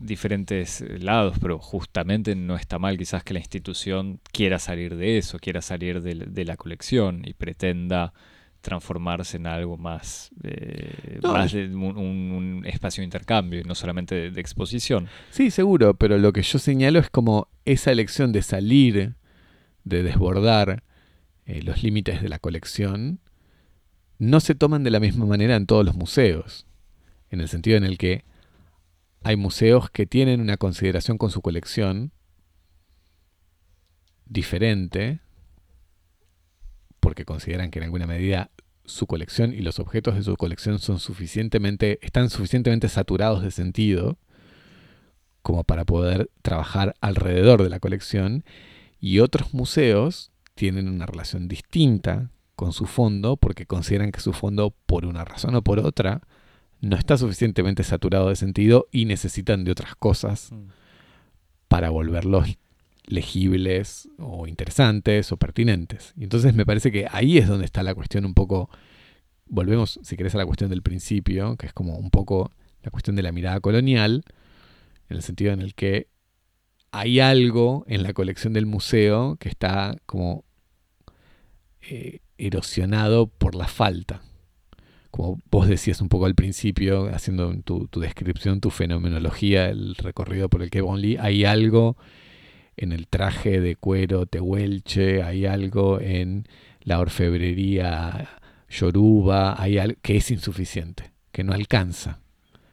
diferentes eh, lados, pero justamente no está mal quizás que la institución quiera salir de eso, quiera salir de, la- de la colección y pretenda transformarse en algo más, eh, No, más de un, un- un espacio de intercambio y no solamente de, de exposición. Sí, seguro, pero lo que yo señalo es como esa elección de salir, de desbordar eh, los límites de la colección, no se toman de la misma manera en todos los museos, en el sentido en el que hay museos que tienen una consideración con su colección diferente, porque consideran que en alguna medida su colección y los objetos de su colección son suficientemente, están suficientemente saturados de sentido como para poder trabajar alrededor de la colección y otros museos tienen una relación distinta con su fondo porque consideran que su fondo por una razón o por otra no está suficientemente saturado de sentido y necesitan de otras cosas para volverlos legibles o interesantes o pertinentes. Y entonces me parece que ahí es donde está la cuestión un poco, volvemos si querés a la cuestión del principio, que es como un poco la cuestión de la mirada colonial, en el sentido en el que hay algo en la colección del museo que está como eh, erosionado por la falta. Como vos decías un poco al principio, haciendo tu, tu descripción, tu fenomenología, el recorrido por el que Bonli, hay algo en el traje de cuero tehuelche, hay algo en la orfebrería yoruba, hay algo que es insuficiente, que no alcanza,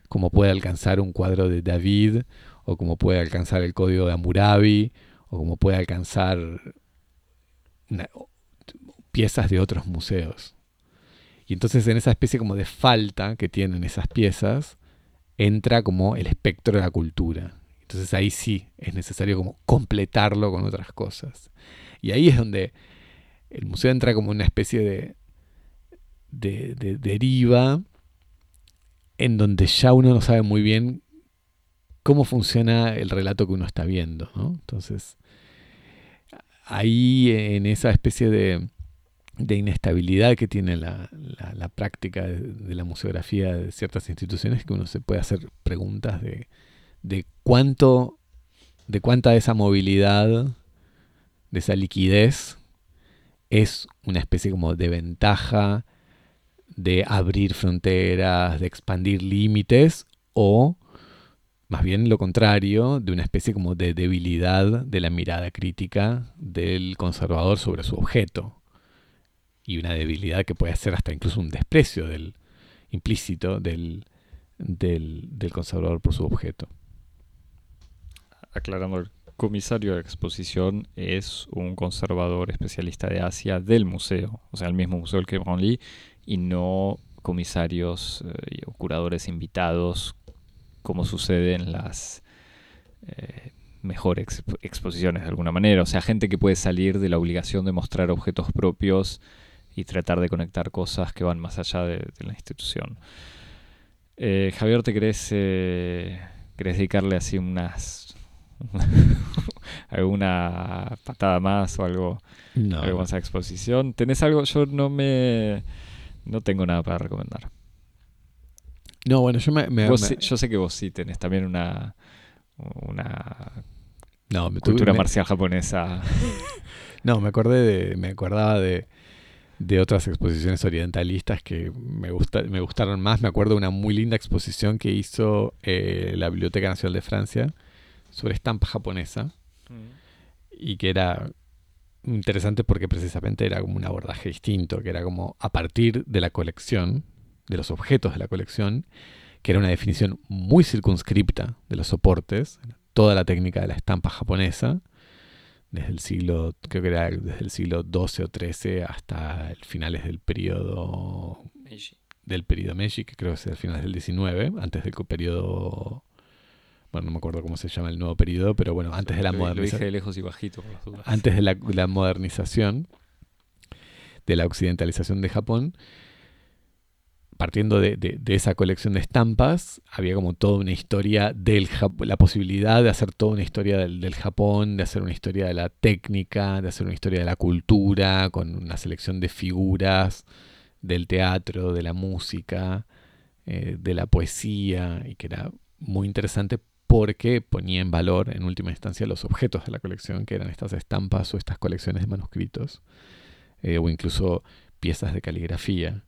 como puede alcanzar un cuadro de David, o como puede alcanzar el código de Hammurabi, o como puede alcanzar una- piezas de otros museos. Y entonces en esa especie como de falta que tienen esas piezas, entra como el espectro de la cultura. Entonces ahí sí es necesario como completarlo con otras cosas. Y ahí es donde el museo entra como una especie de, de, de deriva en donde ya uno no sabe muy bien cómo funciona el relato que uno está viendo. Entonces ahí en esa especie de, de inestabilidad que tiene la, la- práctica de, de la museografía de ciertas instituciones que uno se puede hacer preguntas de, de cuánto de cuánta de esa movilidad de esa liquidez es una especie como de ventaja de abrir fronteras, de expandir límites o más bien lo contrario, de una especie como de debilidad de la mirada crítica del conservador sobre su objeto. Y una debilidad que puede ser hasta incluso un desprecio del implícito del, del, del conservador por su objeto. Aclarando, el comisario de exposición es un conservador especialista de Asia del museo, o sea, el mismo museo del que Brownlee, y no comisarios eh, o curadores invitados como sucede en las eh, mejores exp- exposiciones de alguna manera. O sea, gente que puede salir de la obligación de mostrar objetos propios y tratar de conectar cosas que van más allá de, de la institución. Eh, Javier, ¿te querés, eh, querés dedicarle así unas... alguna patada más o algo, No, algo más a exposición? ¿Tenés algo? Yo no me... No tengo nada para recomendar. no, bueno, yo me... me- Vos me- sí- yo sé que vos sí tenés también una, una no, me tuve- cultura marcial japonesa. No, me acordé de, me acordaba de, de otras exposiciones orientalistas que me, gusta, me gustaron más. Me acuerdo de una muy linda exposición que hizo eh, la Biblioteca Nacional de Francia sobre estampa japonesa y que era interesante porque precisamente era como un abordaje distinto, que era como a partir de la colección, de los objetos de la colección, que era una definición muy circunscripta de los soportes, toda la técnica de la estampa japonesa, desde el siglo, creo que era desde el siglo XII o XIII hasta el finales del periodo del periodo Meiji, que creo que es el finales del XIX, antes del periodo bueno, no me acuerdo cómo se llama el nuevo periodo, pero bueno, antes de la Lo- Lo dije modernización de lejos y bajito por las dudas. antes de la, la modernización, de la occidentalización de Japón, partiendo de, esa colección de estampas, había como toda una historia del la posibilidad de hacer toda una historia del, Japón, de hacer una historia de la técnica, de hacer una historia de la cultura, con una selección de figuras del teatro, de la música, eh, de la poesía, y que era muy interesante porque ponía en valor, en última instancia, los objetos de la colección, que eran estas estampas o estas colecciones de manuscritos, eh, o incluso piezas de caligrafía.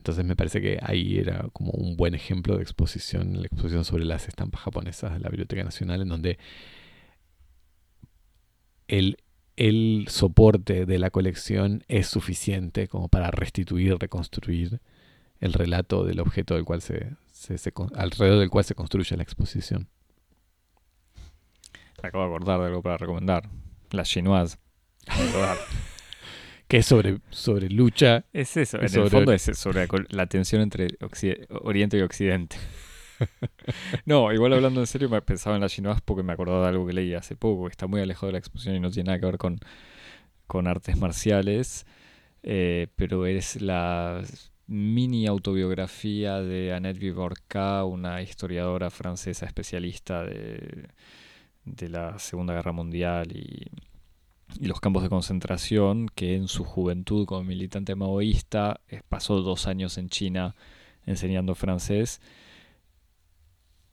Entonces me parece que ahí era como un buen ejemplo de exposición, la exposición sobre las estampas japonesas de la Biblioteca Nacional, en donde el, el soporte de la colección es suficiente como para restituir, reconstruir el relato del objeto del cual se, alrededor del cual se construye la exposición. Me acabo de acordar de algo para recomendar. La chinoise. que es sobre, sobre lucha. Es eso, en el fondo es sobre la tensión entre Oriente y Occidente. no, igual hablando en serio, me pensaba en la chinoise porque me acordaba de algo que leí hace poco, que está muy alejado de la exposición y no tiene nada que ver con, con artes marciales, eh, pero es la mini autobiografía de Annette Vivorca, una historiadora francesa especialista de, de la Segunda Guerra Mundial y y los campos de concentración, que en su juventud como militante maoísta pasó dos años en China enseñando francés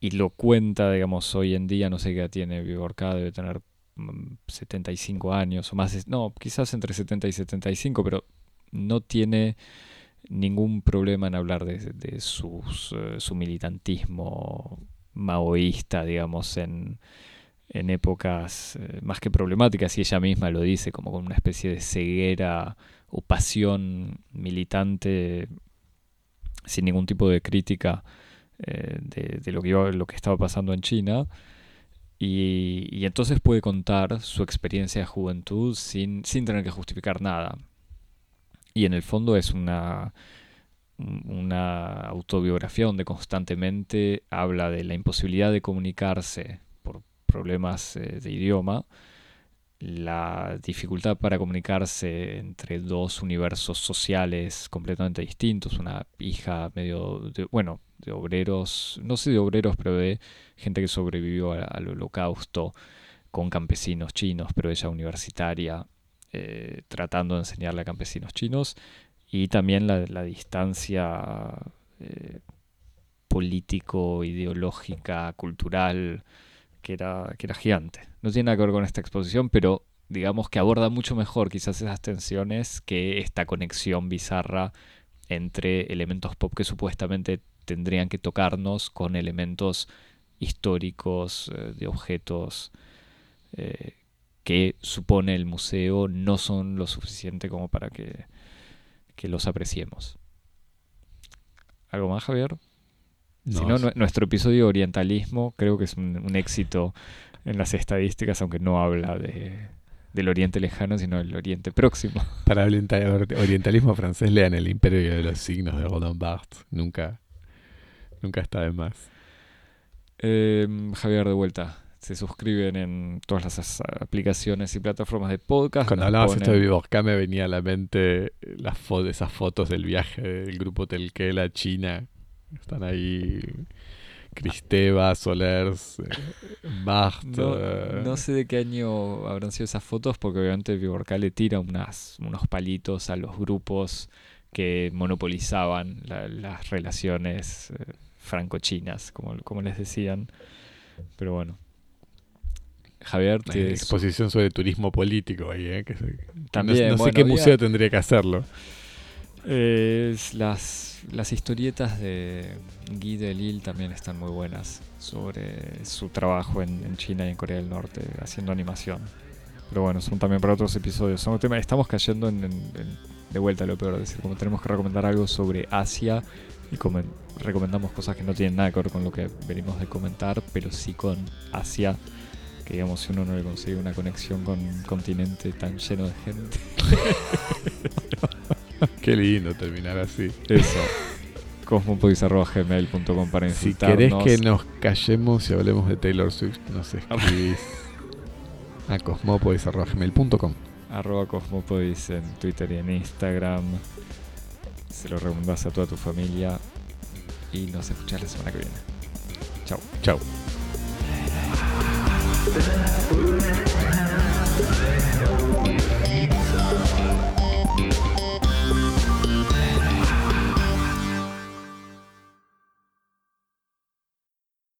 y lo cuenta, digamos, hoy en día, no sé qué tiene Vigorca, debe tener 75 mm, años o más, no, quizás entre 70 y 75, pero no tiene ningún problema en hablar de, sus, eh, su militantismo maoísta, digamos, en, en épocas eh, más que problemáticas, y ella misma lo dice, como con una especie de ceguera o pasión militante sin ningún tipo de crítica eh, de, lo, que lo que estaba pasando en China. Y, entonces puede contar su experiencia de juventud sin, sin tener que justificar nada. Y en el fondo es una, una autobiografía donde constantemente habla de la imposibilidad de comunicarse problemas eh, de idioma, la dificultad para comunicarse entre dos universos sociales completamente distintos, una hija medio, de, bueno, de obreros, no sé de obreros, pero de gente que sobrevivió al, holocausto con campesinos chinos, pero ella universitaria, eh, tratando de enseñarle a campesinos chinos, y también la, distancia eh, político, ideológica, cultural, que era, que era gigante. No tiene nada que ver con esta exposición, pero digamos que aborda mucho mejor quizás esas tensiones que esta conexión bizarra entre elementos pop que supuestamente tendrían que tocarnos con elementos históricos eh, de objetos eh, que supone el museo no son lo suficiente como para que, que los apreciemos. ¿Algo más, Javier? Si no, nuestro episodio de orientalismo creo que es un, éxito en las estadísticas, aunque no habla de, del Oriente Lejano, sino del Oriente Próximo. Para el orientalismo francés lean El Imperio de los Signos de Roland Barthes. Nunca, nunca está de más. Em, Javier, de vuelta. Se suscriben en todas las aplicaciones y plataformas de podcast. Cuando hablabas esto de Vivorca me venía a la mente las esas fotos del viaje del grupo Telquel a China están ahí Cristeva, Solers, eh, eh. No, sé de qué año habrán sido esas fotos, porque obviamente Viborca le tira unas, unos palitos a los grupos que monopolizaban las relaciones eh, franco-chinas, como, como les decían. Pero bueno. Javier, tiene exposición sobre turismo político ahí, ¿eh? También, no, sé qué museo tendría que hacerlo. Es las, las historietas de Guy Delisle también están muy buenas sobre su trabajo en, China y en Corea del Norte haciendo animación. Pero bueno, son también para otros episodios. Son estamos cayendo en, de vuelta lo peor, es decir, como tenemos que recomendar algo sobre Asia y recomendamos cosas que no tienen nada que ver con lo que venimos de comentar, pero sí con Asia que digamos si uno no le consigue una conexión con un continente tan lleno de gente Qué lindo terminar así. Eso. cosmopodis.gmail.com para. Si querés que nos callemos y hablemos de Taylor Swift, nos escribís a cosmopodis.gmail.com Arroba cosmopodis en Twitter y en Instagram. se lo recomendás a toda tu familia y nos escuchás la semana que viene. Chao. Chao. Forever